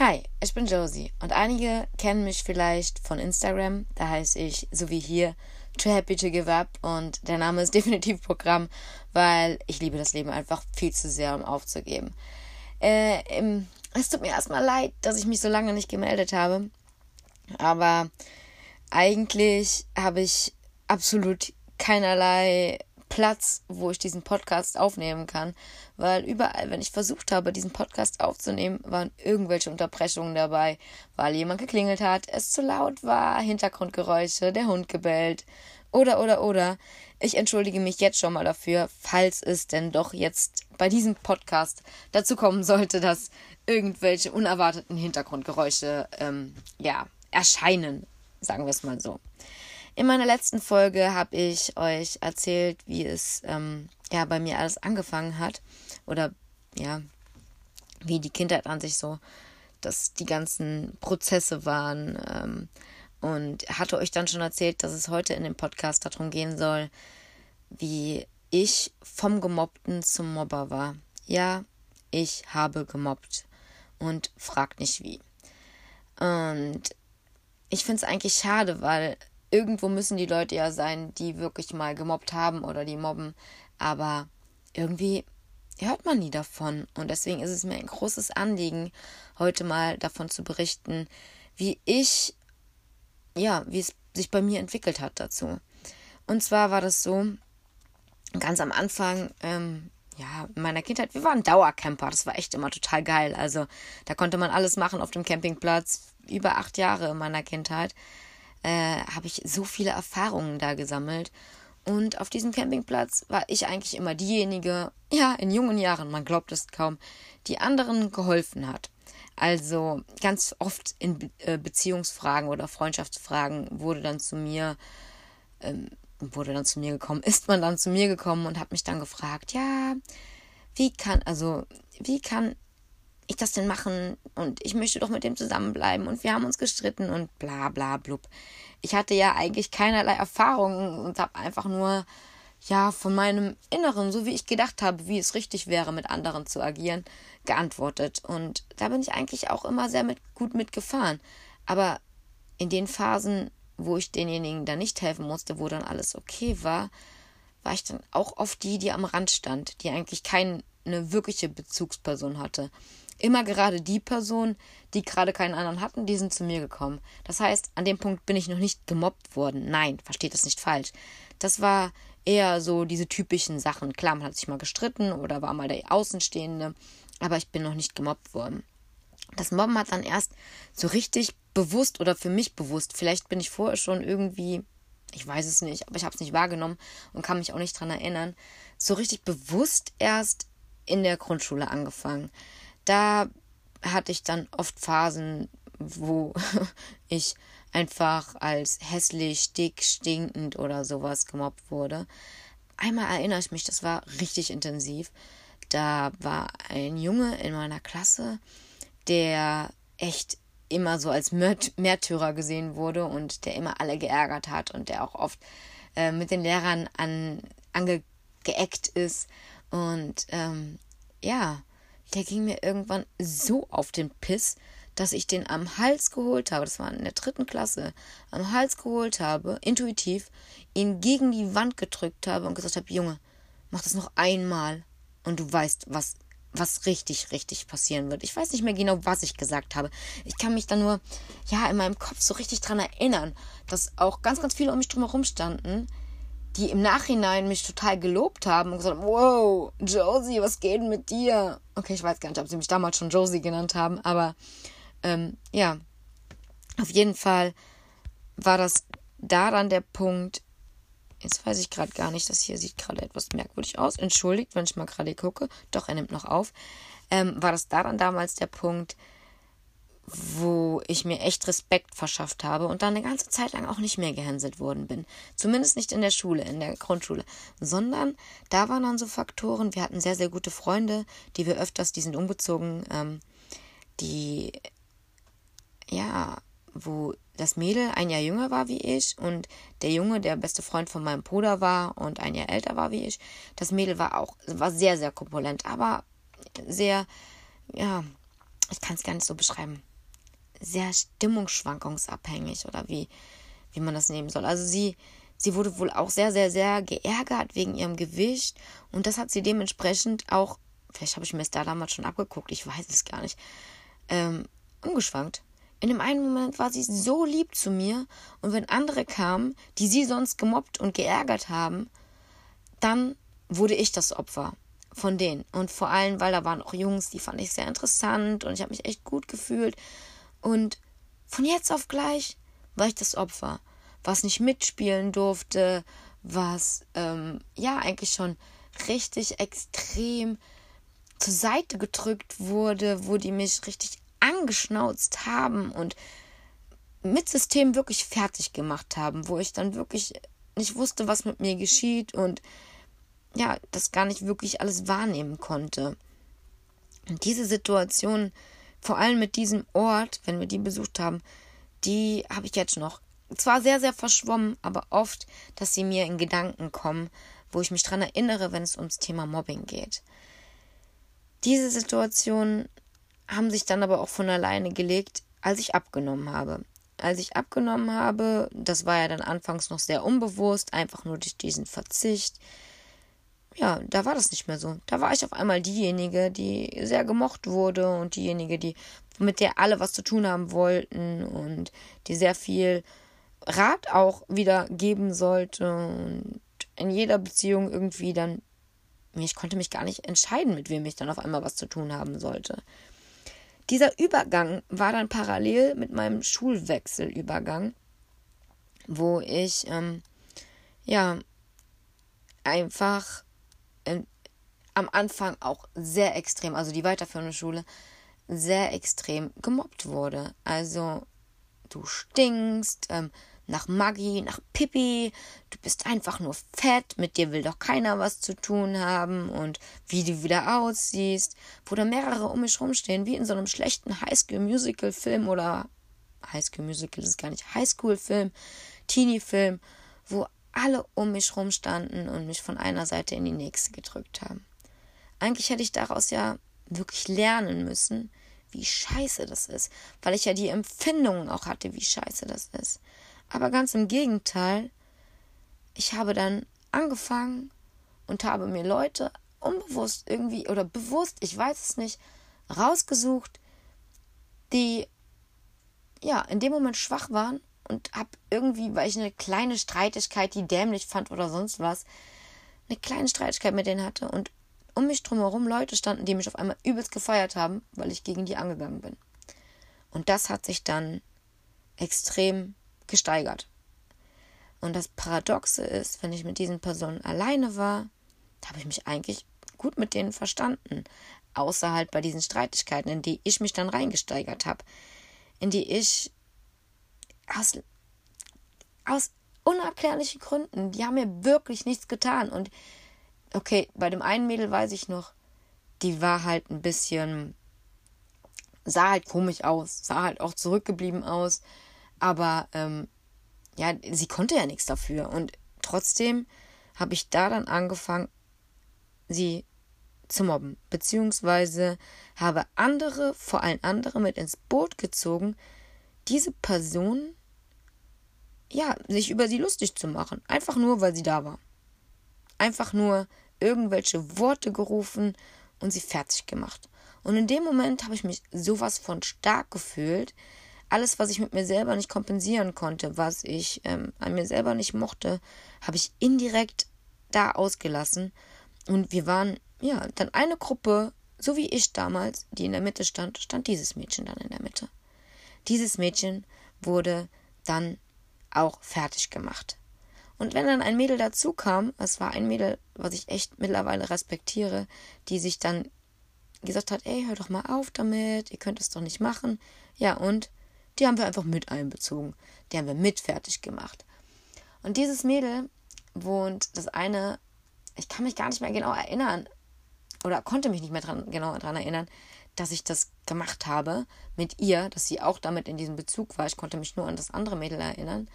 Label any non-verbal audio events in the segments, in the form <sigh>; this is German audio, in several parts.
Hi, ich bin Josie und einige kennen mich vielleicht von Instagram. Da heiße ich, so wie hier, Too Happy to Give Up und der Name ist <laughs> definitiv Programm, weil ich liebe das Leben einfach viel zu sehr, um aufzugeben. Äh, im, es tut mir erstmal leid, dass ich mich so lange nicht gemeldet habe, aber eigentlich habe ich absolut keinerlei Platz, wo ich diesen Podcast aufnehmen kann, weil überall, wenn ich versucht habe, diesen Podcast aufzunehmen, waren irgendwelche Unterbrechungen dabei, weil jemand geklingelt hat, es zu laut war, Hintergrundgeräusche, der Hund gebellt oder oder oder. Ich entschuldige mich jetzt schon mal dafür, falls es denn doch jetzt bei diesem Podcast dazu kommen sollte, dass irgendwelche unerwarteten Hintergrundgeräusche ähm, ja erscheinen, sagen wir es mal so. In meiner letzten Folge habe ich euch erzählt, wie es ähm, ja bei mir alles angefangen hat oder ja wie die Kindheit an sich so, dass die ganzen Prozesse waren ähm, und hatte euch dann schon erzählt, dass es heute in dem Podcast darum gehen soll, wie ich vom Gemobbten zum Mobber war. Ja, ich habe gemobbt und fragt nicht wie. Und ich finde es eigentlich schade, weil irgendwo müssen die Leute ja sein, die wirklich mal gemobbt haben oder die mobben. Aber irgendwie hört man nie davon. Und deswegen ist es mir ein großes Anliegen, heute mal davon zu berichten, wie ich, ja, wie es sich bei mir entwickelt hat dazu. Und zwar war das so, ganz am Anfang, ähm, ja, in meiner Kindheit, wir waren Dauercamper, das war echt immer total geil. Also da konnte man alles machen auf dem Campingplatz, über acht Jahre in meiner Kindheit äh, habe ich so viele Erfahrungen da gesammelt. Und auf diesem Campingplatz war ich eigentlich immer diejenige, ja, in jungen Jahren, man glaubt es kaum, die anderen geholfen hat. Also ganz oft in äh, Beziehungsfragen oder Freundschaftsfragen wurde dann zu mir, ähm, wurde dann zu mir gekommen, <laughs> ist man dann zu mir gekommen und hat mich dann gefragt, ja, wie kann, also, wie kann ich das denn machen und ich möchte doch mit dem zusammenbleiben und wir haben uns gestritten und bla bla blub. Ich hatte ja eigentlich keinerlei Erfahrung und habe einfach nur ja von meinem Inneren, so wie ich gedacht habe, wie es richtig wäre, mit anderen zu agieren, geantwortet. Und da bin ich eigentlich auch immer sehr mit, gut mitgefahren. Aber in den Phasen, wo ich denjenigen da nicht helfen musste, wo dann alles okay war, war ich dann auch oft die, die am Rand stand, die eigentlich keine wirkliche Bezugsperson hatte immer gerade die Person, die gerade keinen anderen hatten, die sind zu mir gekommen. Das heißt, an dem Punkt bin ich noch nicht gemobbt worden. Nein, versteht das nicht falsch. Das war eher so diese typischen Sachen. Klar, man hat sich mal gestritten oder war mal der Außenstehende, aber ich bin noch nicht gemobbt worden. Das Mobben hat dann erst so richtig bewusst oder für mich bewusst, vielleicht bin ich vorher schon irgendwie, ich weiß es nicht, aber ich habe es nicht wahrgenommen und kann mich auch nicht dran erinnern, so richtig bewusst erst in der Grundschule angefangen da hatte ich dann oft Phasen, wo <laughs> ich einfach als hässlich, dick, stinkend oder sowas gemobbt wurde. Einmal erinnere ich mich, das war richtig intensiv. Da war ein Junge in meiner Klasse, der echt immer so als Märtyrer gesehen wurde und der immer alle geärgert hat und der auch oft äh, mit den Lehrern an, angeeckt ist. Und ähm, ja, der ging mir irgendwann so auf den Piss, dass ich den am Hals geholt habe, das war in der dritten Klasse, am Hals geholt habe, intuitiv, ihn gegen die Wand gedrückt habe und gesagt habe, Junge, mach das noch einmal und du weißt, was, was richtig, richtig passieren wird. Ich weiß nicht mehr genau, was ich gesagt habe. Ich kann mich da nur, ja, in meinem Kopf so richtig dran erinnern, dass auch ganz, ganz viele um mich drumherum standen, die im Nachhinein mich total gelobt haben und gesagt haben, wow, Josie, was geht denn mit dir? Okay, ich weiß gar nicht, ob sie mich damals schon Josie genannt haben, aber ähm, ja, auf jeden Fall war das da dann der Punkt, jetzt weiß ich gerade gar nicht, das hier sieht gerade etwas merkwürdig aus, entschuldigt, wenn ich mal gerade gucke, doch, er nimmt noch auf, ähm, war das da dann damals der Punkt, wo ich mir echt Respekt verschafft habe und dann eine ganze Zeit lang auch nicht mehr gehänselt worden bin. Zumindest nicht in der Schule, in der Grundschule, sondern da waren dann so Faktoren. Wir hatten sehr, sehr gute Freunde, die wir öfters, die sind umgezogen, ähm, die, ja, wo das Mädel ein Jahr jünger war wie ich und der Junge, der beste Freund von meinem Bruder war und ein Jahr älter war wie ich. Das Mädel war auch, war sehr, sehr korpulent, aber sehr, ja, ich kann es gar nicht so beschreiben, sehr stimmungsschwankungsabhängig oder wie, wie man das nehmen soll. Also sie, sie wurde wohl auch sehr, sehr, sehr geärgert wegen ihrem Gewicht und das hat sie dementsprechend auch, vielleicht habe ich mir es da damals schon abgeguckt, ich weiß es gar nicht, ähm, umgeschwankt. In dem einen Moment war sie so lieb zu mir und wenn andere kamen, die sie sonst gemobbt und geärgert haben, dann wurde ich das Opfer von denen. Und vor allem, weil da waren auch Jungs, die fand ich sehr interessant und ich habe mich echt gut gefühlt. Und von jetzt auf gleich war ich das Opfer, was nicht mitspielen durfte, was ähm, ja eigentlich schon richtig extrem zur Seite gedrückt wurde, wo die mich richtig angeschnauzt haben und mit System wirklich fertig gemacht haben, wo ich dann wirklich nicht wusste, was mit mir geschieht und ja, das gar nicht wirklich alles wahrnehmen konnte. Und diese Situation, vor allem mit diesem Ort, wenn wir die besucht haben, die habe ich jetzt noch. Zwar sehr, sehr verschwommen, aber oft, dass sie mir in Gedanken kommen, wo ich mich daran erinnere, wenn es ums Thema Mobbing geht. Diese Situationen haben sich dann aber auch von alleine gelegt, als ich abgenommen habe. Als ich abgenommen habe, das war ja dann anfangs noch sehr unbewusst, einfach nur durch diesen Verzicht, ja, da war das nicht mehr so. Da war ich auf einmal diejenige, die sehr gemocht wurde und diejenige, die mit der alle was zu tun haben wollten und die sehr viel Rat auch wieder geben sollte und in jeder Beziehung irgendwie dann ich konnte mich gar nicht entscheiden, mit wem ich dann auf einmal was zu tun haben sollte. Dieser Übergang war dann parallel mit meinem Schulwechselübergang, wo ich ähm, ja einfach in, am Anfang auch sehr extrem, also die weiterführende Schule, sehr extrem gemobbt wurde. Also du stinkst ähm, nach Maggi, nach Pippi, du bist einfach nur fett, mit dir will doch keiner was zu tun haben und wie du wieder aussiehst, wo da mehrere um mich rumstehen, wie in so einem schlechten Highschool-Musical-Film oder Highschool-Musical ist gar nicht, Highschool-Film, Teenie-Film, wo alle um mich rum standen und mich von einer Seite in die nächste gedrückt haben. Eigentlich hätte ich daraus ja wirklich lernen müssen, wie scheiße das ist, weil ich ja die Empfindungen auch hatte, wie scheiße das ist. Aber ganz im Gegenteil, ich habe dann angefangen und habe mir Leute unbewusst irgendwie oder bewusst, ich weiß es nicht, rausgesucht, die ja in dem Moment schwach waren und habe irgendwie, weil ich eine kleine Streitigkeit, die dämlich fand oder sonst was, eine kleine Streitigkeit mit denen hatte und um mich drumherum Leute standen, die mich auf einmal übelst gefeiert haben, weil ich gegen die angegangen bin. Und das hat sich dann extrem gesteigert. Und das Paradoxe ist, wenn ich mit diesen Personen alleine war, habe ich mich eigentlich gut mit denen verstanden. Außer halt bei diesen Streitigkeiten, in die ich mich dann reingesteigert habe. In die ich aus, aus unerklärlichen Gründen, die haben mir wirklich nichts getan. Und okay, bei dem einen Mädel weiß ich noch, die war halt ein bisschen, sah halt komisch aus, sah halt auch zurückgeblieben aus, aber ähm, ja, sie konnte ja nichts dafür. Und trotzdem habe ich da dann angefangen, sie zu mobben, beziehungsweise habe andere, vor allem andere mit ins Boot gezogen, diese Person, ja, sich über sie lustig zu machen. Einfach nur, weil sie da war. Einfach nur irgendwelche Worte gerufen und sie fertig gemacht. Und in dem Moment habe ich mich sowas von stark gefühlt. Alles, was ich mit mir selber nicht kompensieren konnte, was ich ähm, an mir selber nicht mochte, habe ich indirekt da ausgelassen. Und wir waren, ja, dann eine Gruppe, so wie ich damals, die in der Mitte stand, stand dieses Mädchen dann in der Mitte. Dieses Mädchen wurde dann auch fertig gemacht. Und wenn dann ein Mädel dazu kam, es war ein Mädel, was ich echt mittlerweile respektiere, die sich dann gesagt hat, ey, hör doch mal auf damit, ihr könnt es doch nicht machen. Ja, und die haben wir einfach mit einbezogen. Die haben wir mit fertig gemacht. Und dieses Mädel wohnt, das eine, ich kann mich gar nicht mehr genau erinnern, oder konnte mich nicht mehr dran, genau daran erinnern, dass ich das gemacht habe mit ihr, dass sie auch damit in diesem Bezug war. Ich konnte mich nur an das andere Mädel erinnern.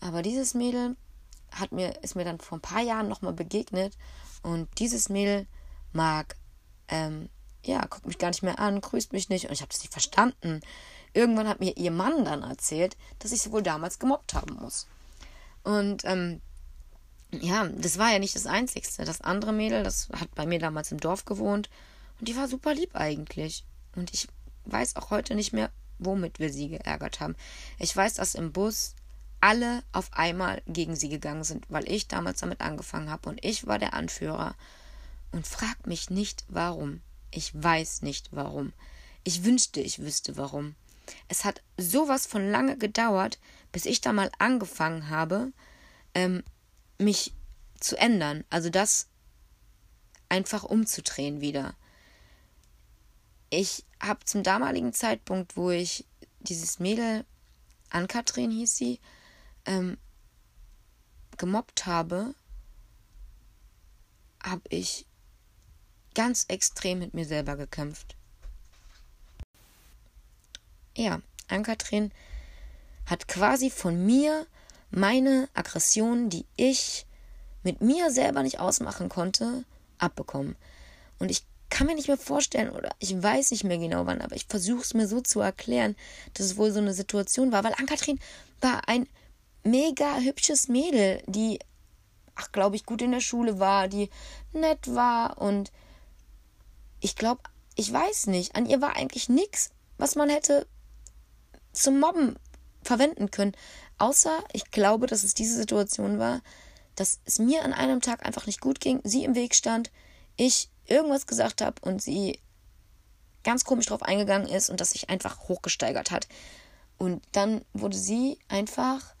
Aber dieses Mädel hat mir, ist mir dann vor ein paar Jahren nochmal begegnet. Und dieses Mädel mag ähm, ja, guckt mich gar nicht mehr an, grüßt mich nicht und ich habe das nicht verstanden. Irgendwann hat mir ihr Mann dann erzählt, dass ich sie wohl damals gemobbt haben muss. Und ähm, ja, das war ja nicht das Einzigste. Das andere Mädel, das hat bei mir damals im Dorf gewohnt und die war super lieb eigentlich. Und ich weiß auch heute nicht mehr, womit wir sie geärgert haben. Ich weiß, dass im Bus alle auf einmal gegen sie gegangen sind, weil ich damals damit angefangen habe und ich war der Anführer. Und frag mich nicht warum. Ich weiß nicht warum. Ich wünschte, ich wüsste warum. Es hat sowas von lange gedauert, bis ich da mal angefangen habe, ähm, mich zu ändern. Also das einfach umzudrehen wieder. Ich habe zum damaligen Zeitpunkt, wo ich dieses Mädel, Ann-Kathrin hieß sie, ähm, gemobbt habe, habe ich ganz extrem mit mir selber gekämpft. Ja, Ann-Kathrin hat quasi von mir meine Aggression, die ich mit mir selber nicht ausmachen konnte, abbekommen. Und ich kann mir nicht mehr vorstellen, oder ich weiß nicht mehr genau wann, aber ich versuche es mir so zu erklären, dass es wohl so eine Situation war, weil Ann-Kathrin war ein mega hübsches Mädel, die, ach, glaube ich, gut in der Schule war, die nett war und ich glaube, ich weiß nicht, an ihr war eigentlich nichts, was man hätte zum Mobben verwenden können. Außer, ich glaube, dass es diese Situation war, dass es mir an einem Tag einfach nicht gut ging, sie im Weg stand, ich irgendwas gesagt habe und sie ganz komisch drauf eingegangen ist und das sich einfach hochgesteigert hat. Und dann wurde sie einfach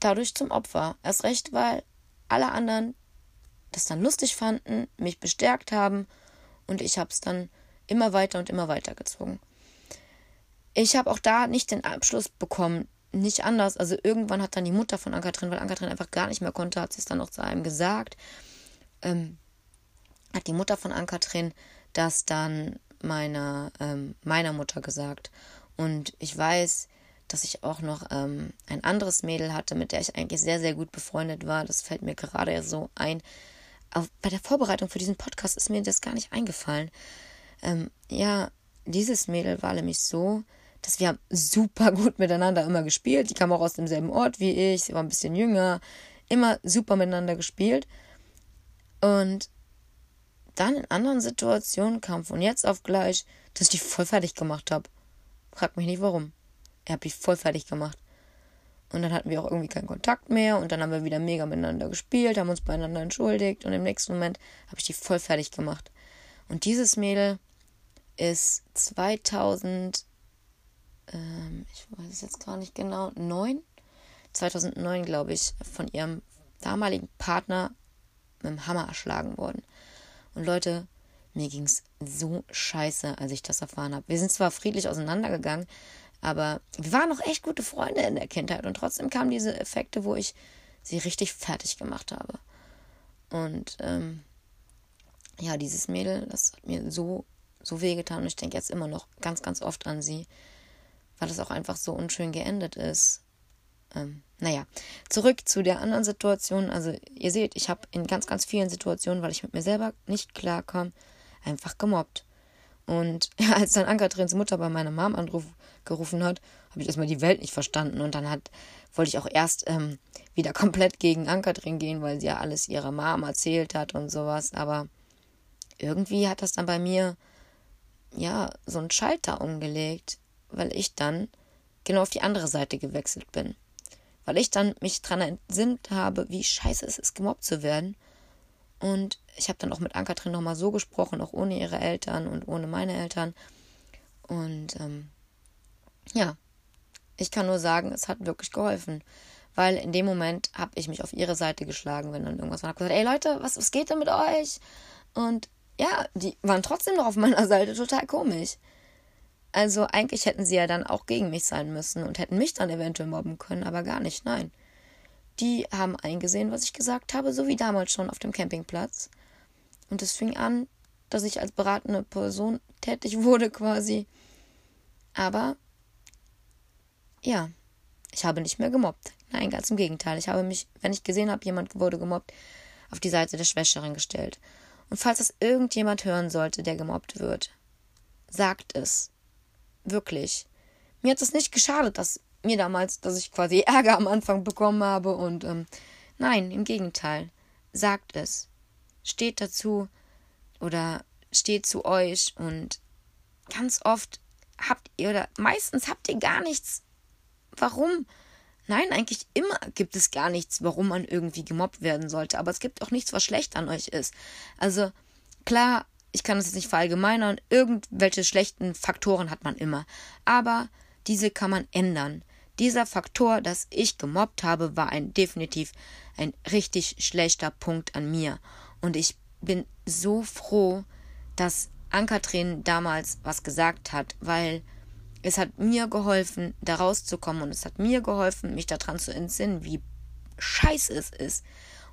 dadurch zum Opfer. Erst recht, weil alle anderen das dann lustig fanden, mich bestärkt haben und ich habe es dann immer weiter und immer weiter gezogen. Ich habe auch da nicht den Abschluss bekommen, nicht anders. Also irgendwann hat dann die Mutter von Ankatrin, weil Ankatrin einfach gar nicht mehr konnte, hat sie es dann auch zu einem gesagt. Ähm, hat die Mutter von Ankatrin das dann meiner, ähm, meiner Mutter gesagt. Und ich weiß, dass ich auch noch ähm, ein anderes Mädel hatte, mit der ich eigentlich sehr, sehr gut befreundet war. Das fällt mir gerade so ein. Auch bei der Vorbereitung für diesen Podcast ist mir das gar nicht eingefallen. Ähm, ja, dieses Mädel war nämlich so, dass wir super gut miteinander immer gespielt. Die kam auch aus demselben Ort wie ich. Sie war ein bisschen jünger. Immer super miteinander gespielt. Und dann in anderen Situationen kam von jetzt auf gleich, dass ich die voll fertig gemacht habe. Frag mich nicht warum. Er hat mich voll fertig gemacht. Und dann hatten wir auch irgendwie keinen Kontakt mehr und dann haben wir wieder mega miteinander gespielt, haben uns beieinander entschuldigt und im nächsten Moment habe ich die voll fertig gemacht. Und dieses Mädel ist 2000, ähm, ich weiß es jetzt gar nicht genau, 9? 2009, glaube ich, von ihrem damaligen Partner mit dem Hammer erschlagen worden. Und Leute, mir ging es so scheiße, als ich das erfahren habe. Wir sind zwar friedlich auseinandergegangen, aber wir waren noch echt gute Freunde in der Kindheit und trotzdem kamen diese Effekte, wo ich sie richtig fertig gemacht habe. Und ähm, ja, dieses Mädel, das hat mir so, so wehgetan und ich denke jetzt immer noch ganz, ganz oft an sie, weil es auch einfach so unschön geendet ist. Ähm, naja, zurück zu der anderen Situation. Also ihr seht, ich habe in ganz, ganz vielen Situationen, weil ich mit mir selber nicht klarkam, einfach gemobbt. Und <laughs> als dann Ankatrins Mutter bei meiner Mom angerufen hat, habe ich erstmal die Welt nicht verstanden. Und dann hat, wollte ich auch erst ähm, wieder <laughs> komplett gegen Ankatrin gehen, weil sie ja alles ihrer Mom erzählt hat und sowas. Aber irgendwie hat das dann bei mir ja so einen Schalter umgelegt, weil ich dann genau auf die andere Seite gewechselt bin. Weil ich dann mich daran entsinnt habe, wie scheiße es ist, gemobbt zu werden und ich habe dann auch mit Ankatrin nochmal so gesprochen, auch ohne ihre Eltern und ohne meine Eltern. Und ähm, ja, ich kann nur sagen, es hat wirklich geholfen. Weil in dem Moment habe ich mich auf ihre Seite geschlagen, wenn dann irgendwas war. Ich gesagt, ey Leute, was, was geht denn mit euch? Und ja, die waren trotzdem noch auf meiner <laughs> Seite total komisch. Also eigentlich hätten sie ja dann auch gegen mich sein müssen und hätten mich dann eventuell mobben können, aber gar nicht, nein. Die haben eingesehen, was ich gesagt habe, so wie damals schon auf dem Campingplatz. Und es fing an, dass ich als beratende Person tätig wurde quasi. Aber ja, ich habe nicht mehr gemobbt. Nein, ganz im Gegenteil. Ich habe mich, wenn ich gesehen habe, jemand wurde gemobbt, auf die Seite der Schwächeren gestellt. Und falls das irgendjemand hören sollte, der gemobbt wird, sagt es. Wirklich. Mir hat es nicht geschadet, dass mir damals, dass ich quasi <laughs> Ärger am Anfang bekommen habe und ähm, nein, im Gegenteil. Sagt es. Steht dazu oder steht zu euch und ganz oft habt ihr oder meistens habt ihr gar nichts. Warum? Nein, eigentlich immer gibt es gar nichts, warum man irgendwie gemobbt werden sollte. Aber es gibt auch nichts, was schlecht an euch ist. Also klar, ich kann das jetzt nicht verallgemeinern. Irgendwelche schlechten Faktoren hat man immer. Aber diese kann man ändern. Dieser Faktor, dass ich gemobbt habe, war ein definitiv ein richtig schlechter Punkt an mir. Und ich bin so froh, dass Ankatrin damals was gesagt hat, weil es hat mir geholfen, da rauszukommen und es hat mir geholfen, mich daran zu entsinnen, wie scheiße es ist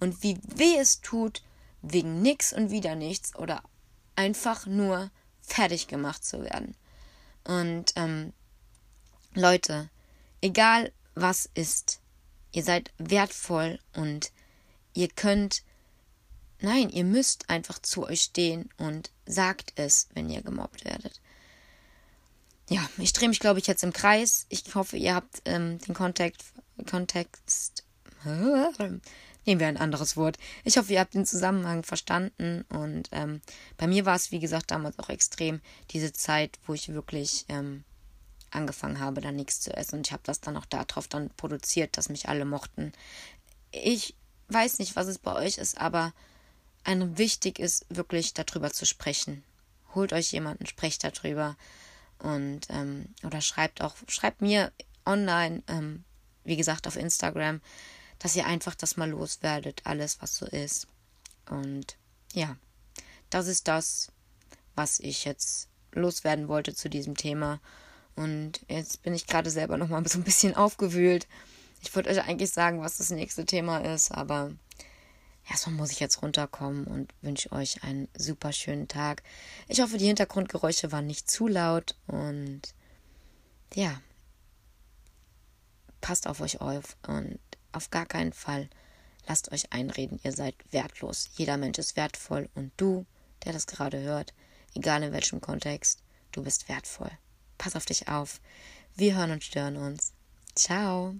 und wie weh es tut, wegen nix und wieder nichts oder einfach nur fertig gemacht zu werden. Und ähm, Leute, egal was ist, ihr seid wertvoll und ihr könnt, nein, ihr müsst einfach zu euch stehen und sagt es, wenn ihr gemobbt werdet ja, ich drehe mich, glaube ich, jetzt im Kreis. Ich hoffe, ihr habt ähm, den Kontext, Kontext, <laughs> nehmen wir ein anderes Wort. Ich hoffe, ihr habt den Zusammenhang verstanden. Und ähm, bei mir war es, wie gesagt, damals auch extrem diese Zeit, wo ich wirklich ähm, angefangen habe, da nichts zu essen. Und ich habe das dann auch darauf dann produziert, dass mich alle mochten. Ich weiß nicht, was es bei euch ist, aber ein wichtig ist, wirklich darüber zu sprechen. Holt euch jemanden, sprecht darüber. Und, ähm, oder schreibt auch, schreibt mir online, ähm, wie gesagt, auf Instagram, dass ihr einfach das mal loswerdet, alles, was so ist. Und ja, das ist das, was ich jetzt loswerden wollte zu diesem Thema. Und jetzt bin ich gerade selber nochmal <laughs> so ein bisschen aufgewühlt. Ich wollte euch eigentlich sagen, was das nächste Thema ist, aber erstmal muss ich jetzt runterkommen und wünsche euch einen super schönen Tag. Ich hoffe, die Hintergrundgeräusche waren nicht zu laut und ja, passt auf euch auf und auf gar keinen Fall lasst euch einreden, ihr seid wertlos. Jeder Mensch ist wertvoll und du, der das gerade hört, egal in welchem Kontext, du bist wertvoll. Pass auf dich auf. Wir hören und stören uns. Ciao.